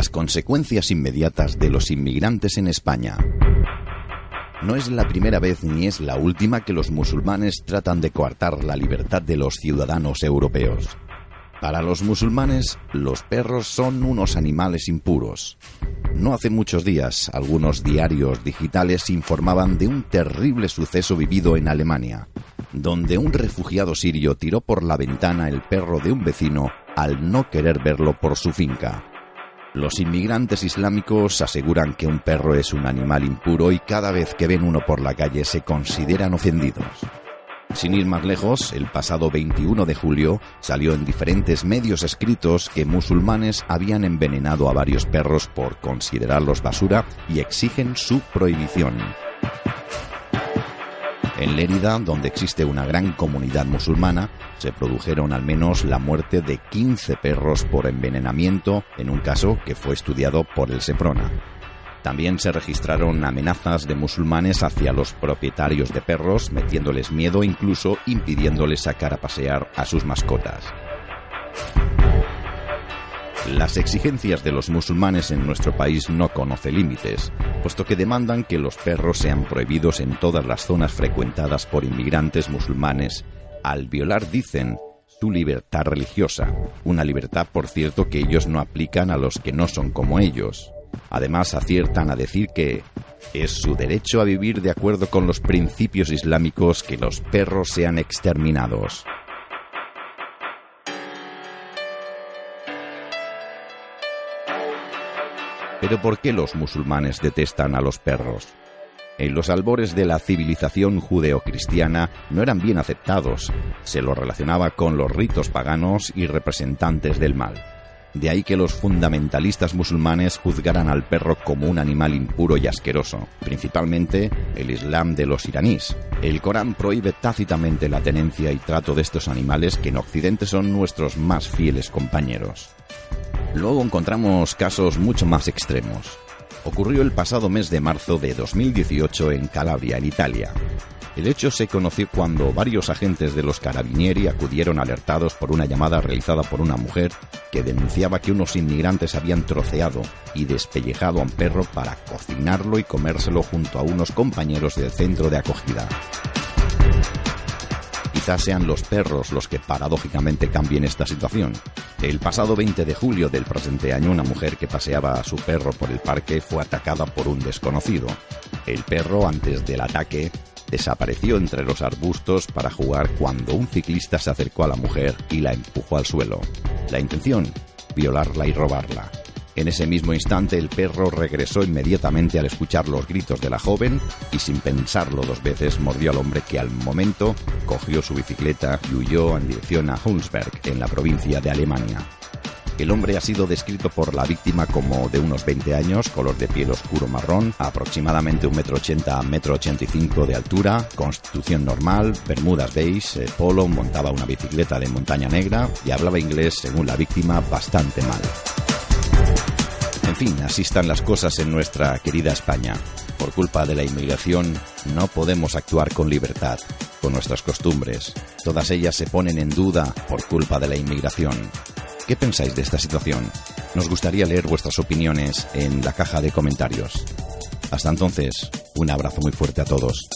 Las consecuencias inmediatas de los inmigrantes en España. No es la primera vez ni es la última que los musulmanes tratan de coartar la libertad de los ciudadanos europeos. Para los musulmanes, los perros son unos animales impuros. No hace muchos días, algunos diarios digitales informaban de un terrible suceso vivido en Alemania, donde un refugiado sirio tiró por la ventana el perro de un vecino al no querer verlo por su finca. Los inmigrantes islámicos aseguran que un perro es un animal impuro y cada vez que ven uno por la calle se consideran ofendidos. Sin ir más lejos, el pasado 21 de julio salió en diferentes medios escritos que musulmanes habían envenenado a varios perros por considerarlos basura y exigen su prohibición. En Lérida, donde existe una gran comunidad musulmana, se produjeron al menos la muerte de 15 perros por envenenamiento en un caso que fue estudiado por el Seprona. También se registraron amenazas de musulmanes hacia los propietarios de perros, metiéndoles miedo incluso impidiéndoles sacar a pasear a sus mascotas. Las exigencias de los musulmanes en nuestro país no conocen límites, puesto que demandan que los perros sean prohibidos en todas las zonas frecuentadas por inmigrantes musulmanes, al violar, dicen, su libertad religiosa, una libertad, por cierto, que ellos no aplican a los que no son como ellos. Además, aciertan a decir que es su derecho a vivir de acuerdo con los principios islámicos que los perros sean exterminados. Pero ¿por qué los musulmanes detestan a los perros? En los albores de la civilización judeocristiana no eran bien aceptados. Se los relacionaba con los ritos paganos y representantes del mal. De ahí que los fundamentalistas musulmanes juzgaran al perro como un animal impuro y asqueroso, principalmente el Islam de los iraníes. El Corán prohíbe tácitamente la tenencia y trato de estos animales que en Occidente son nuestros más fieles compañeros. Luego encontramos casos mucho más extremos. Ocurrió el pasado mes de marzo de 2018 en Calabria, en Italia. El hecho se conoció cuando varios agentes de los carabinieri acudieron alertados por una llamada realizada por una mujer que denunciaba que unos inmigrantes habían troceado y despellejado a un perro para cocinarlo y comérselo junto a unos compañeros del centro de acogida. Quizás sean los perros los que paradójicamente cambien esta situación. El pasado 20 de julio del presente año, una mujer que paseaba a su perro por el parque fue atacada por un desconocido. El perro, antes del ataque, desapareció entre los arbustos para jugar cuando un ciclista se acercó a la mujer y la empujó al suelo. La intención, violarla y robarla. En ese mismo instante el perro regresó inmediatamente al escuchar los gritos de la joven y sin pensarlo dos veces mordió al hombre que al momento cogió su bicicleta y huyó en dirección a Hulsberg, en la provincia de Alemania. El hombre ha sido descrito por la víctima como de unos 20 años, color de piel oscuro marrón, aproximadamente 1,80 m a 1,85 m de altura, constitución normal, bermudas beige, eh, polo, montaba una bicicleta de montaña negra y hablaba inglés, según la víctima, bastante mal. En fin, así están las cosas en nuestra querida España. Por culpa de la inmigración no podemos actuar con libertad, con nuestras costumbres. Todas ellas se ponen en duda por culpa de la inmigración. ¿Qué pensáis de esta situación? Nos gustaría leer vuestras opiniones en la caja de comentarios. Hasta entonces, un abrazo muy fuerte a todos.